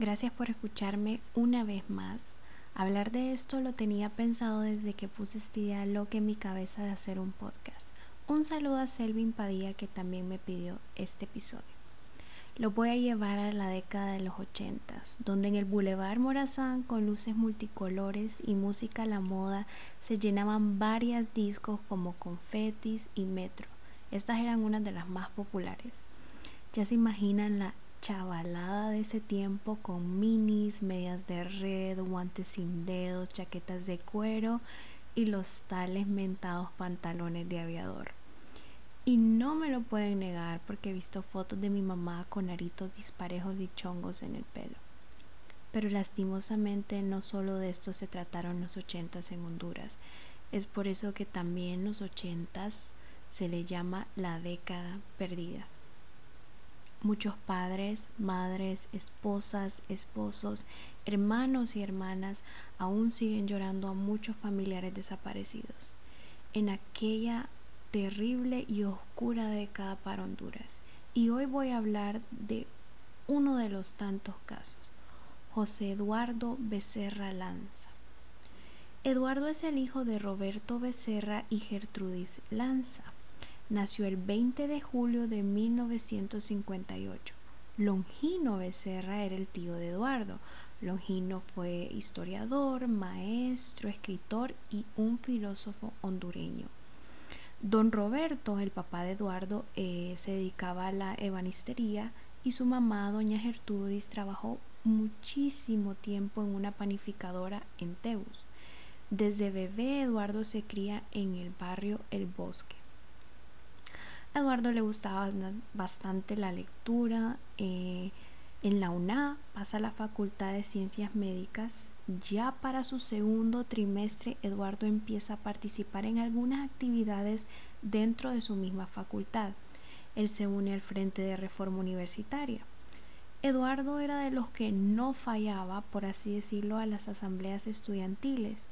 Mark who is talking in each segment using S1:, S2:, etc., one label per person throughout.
S1: Gracias por escucharme una vez más. Hablar de esto lo tenía pensado desde que puse esta idea loca en mi cabeza de hacer un podcast. Un saludo a Selvin Padilla que también me pidió este episodio. Lo voy a llevar a la década de los ochentas, donde en el Boulevard Morazán con luces multicolores y música a la moda se llenaban varias discos como Confetis y Metro. Estas eran unas de las más populares. Ya se imaginan la chavalada de ese tiempo con minis, medias de red, guantes sin dedos, chaquetas de cuero y los tales mentados pantalones de aviador. Y no me lo pueden negar porque he visto fotos de mi mamá con aritos disparejos y chongos en el pelo. Pero lastimosamente no solo de esto se trataron los ochentas en Honduras. Es por eso que también los ochentas se le llama la década perdida. Muchos padres, madres, esposas, esposos, hermanos y hermanas aún siguen llorando a muchos familiares desaparecidos en aquella terrible y oscura década para Honduras. Y hoy voy a hablar de uno de los tantos casos, José Eduardo Becerra Lanza. Eduardo es el hijo de Roberto Becerra y Gertrudis Lanza nació el 20 de julio de 1958. Longino Becerra era el tío de Eduardo. Longino fue historiador, maestro, escritor y un filósofo hondureño. Don Roberto, el papá de Eduardo, eh, se dedicaba a la ebanistería y su mamá, doña Gertrudis, trabajó muchísimo tiempo en una panificadora en Teus. Desde bebé Eduardo se cría en el barrio El Bosque. Eduardo le gustaba bastante la lectura. Eh, en la UNA pasa a la Facultad de Ciencias Médicas. Ya para su segundo trimestre, Eduardo empieza a participar en algunas actividades dentro de su misma facultad. Él se une al Frente de Reforma Universitaria. Eduardo era de los que no fallaba, por así decirlo, a las asambleas estudiantiles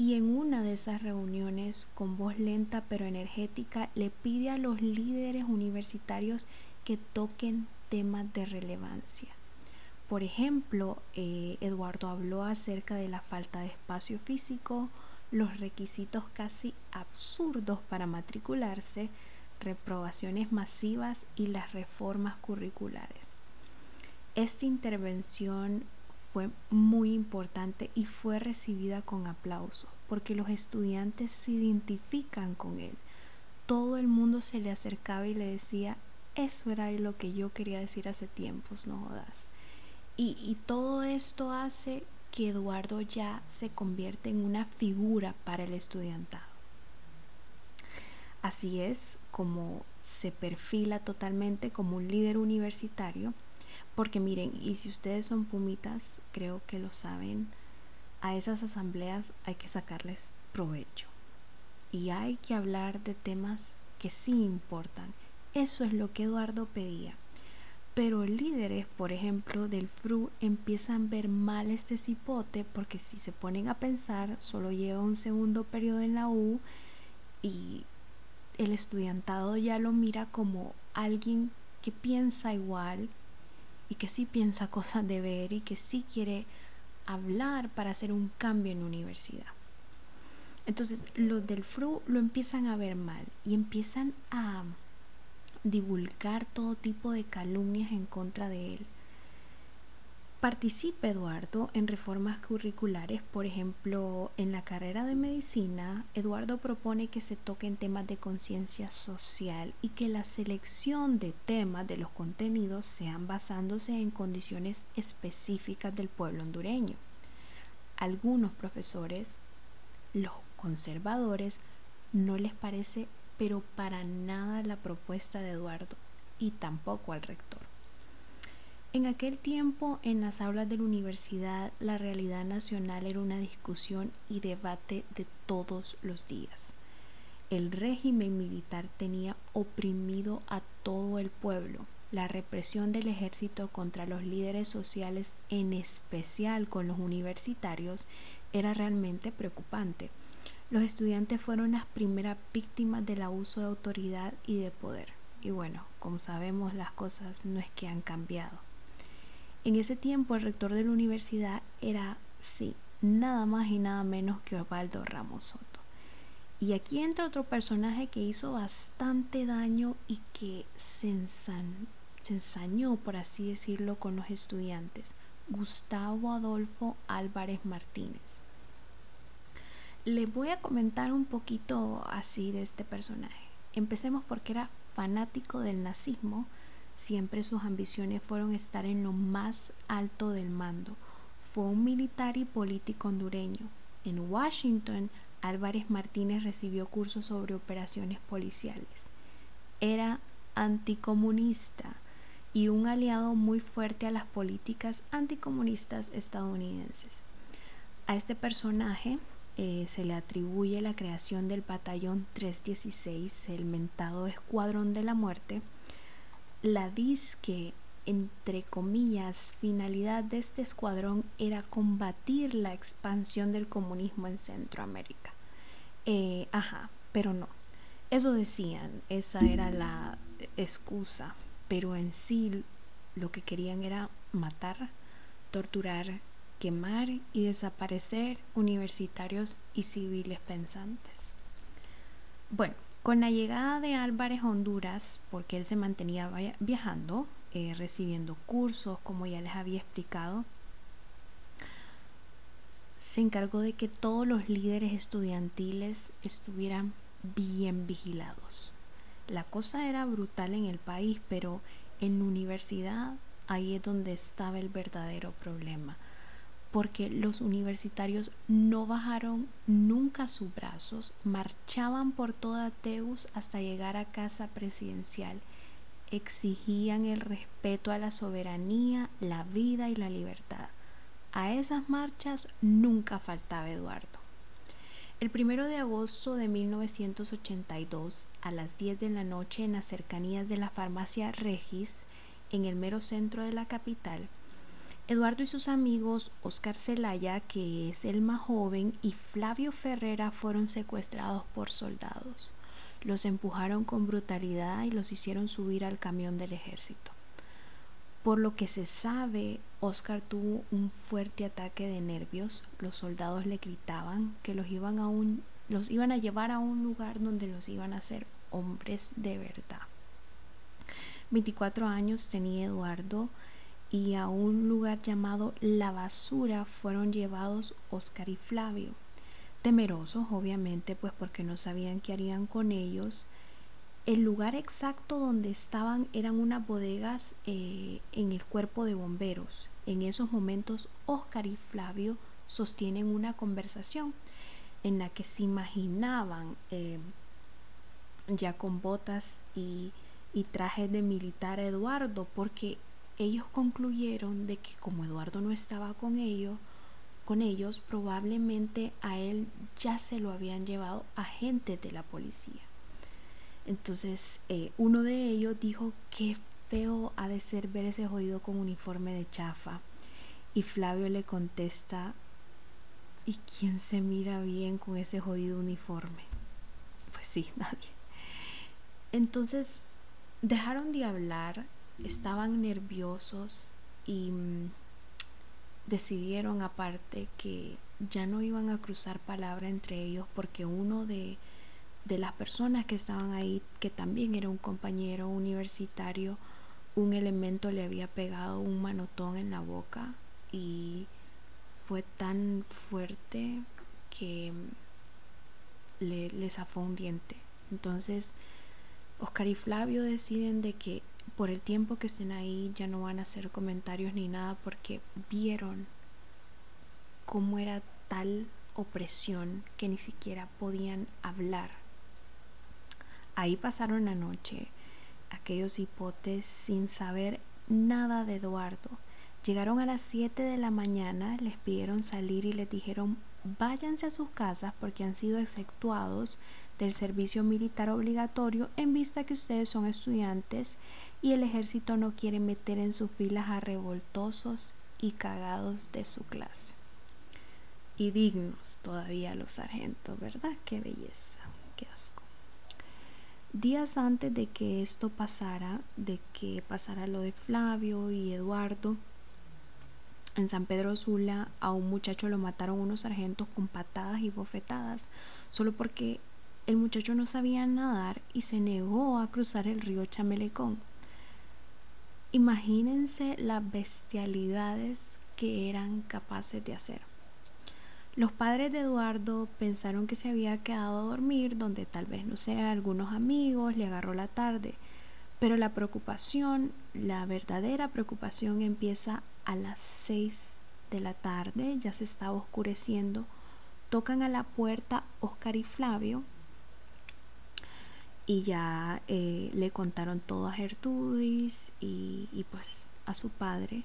S1: y en una de esas reuniones, con voz lenta pero energética, le pide a los líderes universitarios que toquen temas de relevancia. Por ejemplo, eh, Eduardo habló acerca de la falta de espacio físico, los requisitos casi absurdos para matricularse, reprobaciones masivas y las reformas curriculares. Esta intervención fue muy importante y fue recibida con aplauso porque los estudiantes se identifican con él. Todo el mundo se le acercaba y le decía, eso era lo que yo quería decir hace tiempos, no jodas. Y, y todo esto hace que Eduardo ya se convierte en una figura para el estudiantado. Así es como se perfila totalmente como un líder universitario porque miren, y si ustedes son pumitas, creo que lo saben, a esas asambleas hay que sacarles provecho. Y hay que hablar de temas que sí importan. Eso es lo que Eduardo pedía. Pero líderes, por ejemplo, del FRU empiezan a ver mal este cipote porque si se ponen a pensar, solo lleva un segundo periodo en la U y el estudiantado ya lo mira como alguien que piensa igual, y que sí piensa cosas de ver y que sí quiere hablar para hacer un cambio en universidad. Entonces los del FRU lo empiezan a ver mal y empiezan a divulgar todo tipo de calumnias en contra de él Participe Eduardo en reformas curriculares, por ejemplo, en la carrera de medicina, Eduardo propone que se toquen temas de conciencia social y que la selección de temas de los contenidos sean basándose en condiciones específicas del pueblo hondureño. Algunos profesores, los conservadores, no les parece pero para nada la propuesta de Eduardo y tampoco al rector. En aquel tiempo, en las aulas de la universidad, la realidad nacional era una discusión y debate de todos los días. El régimen militar tenía oprimido a todo el pueblo. La represión del ejército contra los líderes sociales, en especial con los universitarios, era realmente preocupante. Los estudiantes fueron las primeras víctimas del abuso de autoridad y de poder. Y bueno, como sabemos, las cosas no es que han cambiado. En ese tiempo el rector de la universidad era, sí, nada más y nada menos que Osvaldo Ramos Soto. Y aquí entra otro personaje que hizo bastante daño y que se, ensañó, por así decirlo, con los estudiantes. Gustavo Adolfo Álvarez Martínez. Les voy a comentar un poquito así de este personaje. Empecemos porque era fanático del nazismo. Siempre sus ambiciones fueron estar en lo más alto del mando. Fue un militar y político hondureño. En Washington, Álvarez Martínez recibió cursos sobre operaciones policiales. Era anticomunista y un aliado muy fuerte a las políticas anticomunistas estadounidenses. A este personaje eh, se le atribuye la creación del batallón 316, el mentado Escuadrón de la Muerte. La disque, entre comillas, finalidad de este escuadrón era combatir la expansión del comunismo en Centroamérica. Eh, ajá, pero no. Eso decían, esa era la excusa, pero en sí lo que querían era matar, torturar, quemar y desaparecer universitarios y civiles pensantes. Bueno, con la llegada de Álvarez a Honduras, porque él se mantenía viajando, eh, recibiendo cursos, como ya les había explicado, se encargó de que todos los líderes estudiantiles estuvieran bien vigilados. La cosa era brutal en el país, pero en la universidad ahí es donde estaba el verdadero problema porque los universitarios no bajaron nunca sus brazos, marchaban por toda Teus hasta llegar a casa presidencial, exigían el respeto a la soberanía, la vida y la libertad. A esas marchas nunca faltaba Eduardo. El primero de agosto de 1982, a las 10 de la noche en las cercanías de la farmacia Regis, en el mero centro de la capital, Eduardo y sus amigos, Oscar Celaya, que es el más joven, y Flavio Ferrera fueron secuestrados por soldados. Los empujaron con brutalidad y los hicieron subir al camión del ejército. Por lo que se sabe, Oscar tuvo un fuerte ataque de nervios. Los soldados le gritaban que los iban a, los iban a llevar a un lugar donde los iban a hacer hombres de verdad. 24 años tenía Eduardo y a un lugar llamado La Basura fueron llevados Oscar y Flavio. Temerosos, obviamente, pues porque no sabían qué harían con ellos. El lugar exacto donde estaban eran unas bodegas eh, en el cuerpo de bomberos. En esos momentos, Oscar y Flavio sostienen una conversación en la que se imaginaban eh, ya con botas y, y trajes de militar a Eduardo, porque ellos concluyeron de que como Eduardo no estaba con ellos, con ellos probablemente a él ya se lo habían llevado agentes de la policía. Entonces eh, uno de ellos dijo que feo ha de ser ver ese jodido con uniforme de chafa. Y Flavio le contesta, ¿y quién se mira bien con ese jodido uniforme? Pues sí, nadie. Entonces dejaron de hablar estaban nerviosos y mm, decidieron aparte que ya no iban a cruzar palabra entre ellos porque uno de, de las personas que estaban ahí, que también era un compañero universitario, un elemento le había pegado un manotón en la boca y fue tan fuerte que mm, le, le zafó un diente. Entonces, Oscar y Flavio deciden de que por el tiempo que estén ahí ya no van a hacer comentarios ni nada porque vieron cómo era tal opresión que ni siquiera podían hablar. Ahí pasaron la noche aquellos hipotes sin saber nada de Eduardo. Llegaron a las 7 de la mañana, les pidieron salir y les dijeron váyanse a sus casas porque han sido exceptuados del servicio militar obligatorio en vista que ustedes son estudiantes y el ejército no quiere meter en sus filas a revoltosos y cagados de su clase. Y dignos todavía los sargentos, ¿verdad? Qué belleza, qué asco. Días antes de que esto pasara, de que pasara lo de Flavio y Eduardo, En San Pedro Sula a un muchacho lo mataron unos sargentos con patadas y bofetadas, solo porque el muchacho no sabía nadar y se negó a cruzar el río Chamelecón. Imagínense las bestialidades que eran capaces de hacer. Los padres de Eduardo pensaron que se había quedado a dormir donde tal vez no sea algunos amigos, le agarró la tarde, pero la preocupación, la verdadera preocupación empieza a las 6 de la tarde, ya se estaba oscureciendo, tocan a la puerta Oscar y Flavio y ya eh, le contaron todo a Gertrudis y, pues a su padre.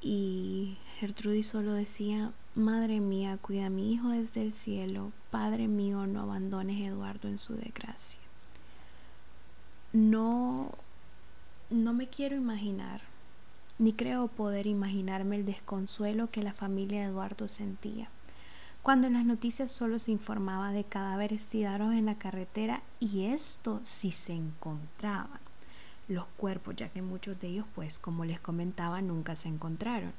S1: Y Gertrudis solo decía, Madre mía, cuida a mi hijo desde el cielo, Padre mío, no abandones a Eduardo en su desgracia. No, no me quiero imaginar, ni creo poder imaginarme el desconsuelo que la familia de Eduardo sentía cuando en las noticias solo se informaba de cadáveres tirados en la carretera y esto si se encontraban los cuerpos, ya que muchos de ellos, pues como les comentaba, nunca se encontraron.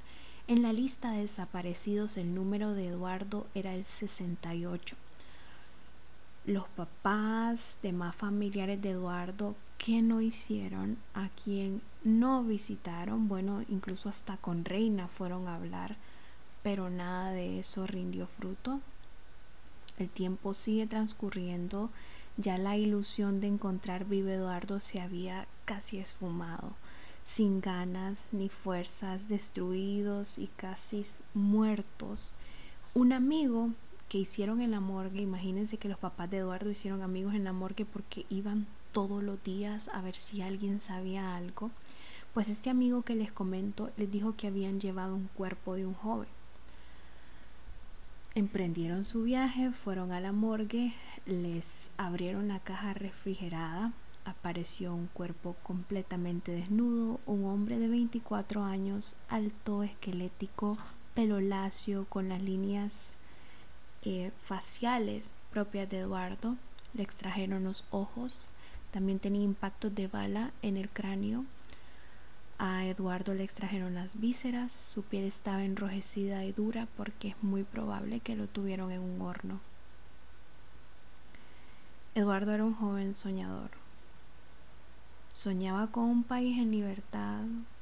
S1: En la lista de desaparecidos el número de Eduardo era el 68. Los papás, demás familiares de Eduardo, ¿qué no hicieron? A quien no visitaron, bueno, incluso hasta con Reina fueron a hablar pero nada de eso rindió fruto. El tiempo sigue transcurriendo, ya la ilusión de encontrar vivo Eduardo se había casi esfumado, sin ganas ni fuerzas, destruidos y casi muertos. Un amigo que hicieron en la morgue, imagínense que los papás de Eduardo hicieron amigos en la morgue porque iban todos los días a ver si alguien sabía algo, pues este amigo que les comento les dijo que habían llevado un cuerpo de un joven. Emprendieron su viaje, fueron a la morgue, les abrieron la caja refrigerada, apareció un cuerpo completamente desnudo, un hombre de 24 años, alto, esquelético, pelo lacio, con las líneas eh, faciales propias de Eduardo. Le extrajeron los ojos, también tenía impactos de bala en el cráneo a Eduardo le extrajeron las vísceras, su piel estaba enrojecida y dura porque es muy probable que lo tuvieron en un horno. Eduardo era un joven soñador. Soñaba con un país en libertad,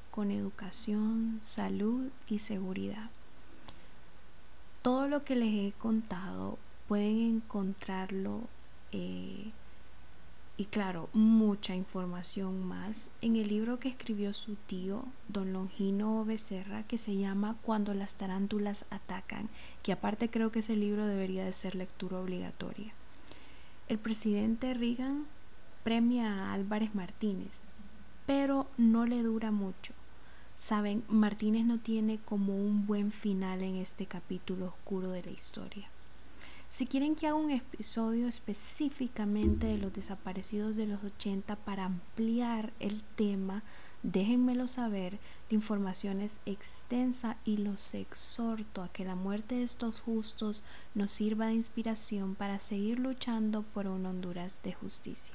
S1: con educación, salud y seguridad. Todo lo que les he contado pueden encontrarlo eh, y claro, mucha información más en el libro que escribió su tío, don Longino Becerra, que se llama Cuando las tarántulas atacan, que aparte creo que ese libro debería de ser lectura obligatoria. El presidente Reagan premia a Álvarez Martínez, pero no le dura mucho. Saben, Martínez no tiene como un buen final en este capítulo oscuro de la historia. Si quieren que haga un episodio específicamente de los desaparecidos de los 80 para ampliar el tema, déjenmelo saber. La información es extensa y los exhorto a que la muerte de estos justos nos sirva de inspiración para seguir luchando por un Honduras de justicia.